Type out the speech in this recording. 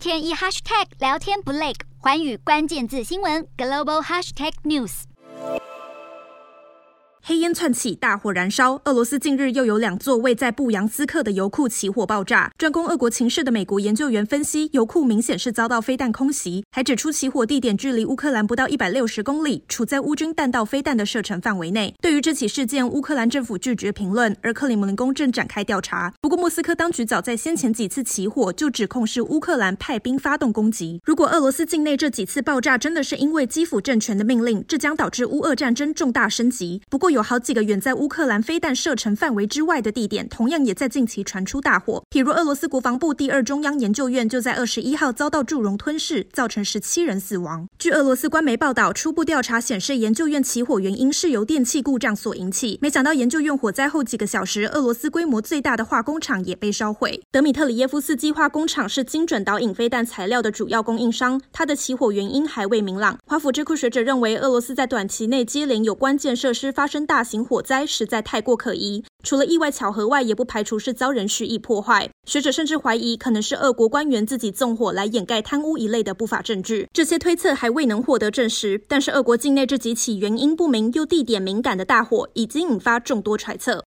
天一 hashtag 聊天不累，寰宇关键字新闻 global hashtag news。黑烟窜起，大火燃烧。俄罗斯近日又有两座位在布扬斯克的油库起火爆炸。专攻俄国情势的美国研究员分析，油库明显是遭到飞弹空袭，还指出起火地点距离乌克兰不到一百六十公里，处在乌军弹道飞弹的射程范围内。对于这起事件，乌克兰政府拒绝评论，而克里姆林宫正展开调查。莫斯科当局早在先前几次起火就指控是乌克兰派兵发动攻击。如果俄罗斯境内这几次爆炸真的是因为基辅政权的命令，这将导致乌俄战争重大升级。不过，有好几个远在乌克兰飞弹射程范围之外的地点，同样也在近期传出大火。譬如俄罗斯国防部第二中央研究院就在二十一号遭到祝融吞噬，造成十七人死亡。据俄罗斯官媒报道，初步调查显示，研究院起火原因是由电气故障所引起。没想到研究院火灾后几个小时，俄罗斯规模最大的化工厂厂也被烧毁。德米特里耶夫斯基化工厂是精准导引飞弹材料的主要供应商，它的起火原因还未明朗。华府智库学者认为，俄罗斯在短期内接连有关键设施发生大型火灾实在太过可疑，除了意外巧合外，也不排除是遭人蓄意破坏。学者甚至怀疑，可能是俄国官员自己纵火来掩盖贪污一类的不法证据。这些推测还未能获得证实，但是俄国境内这几起原因不明又地点敏感的大火，已经引发众多揣测。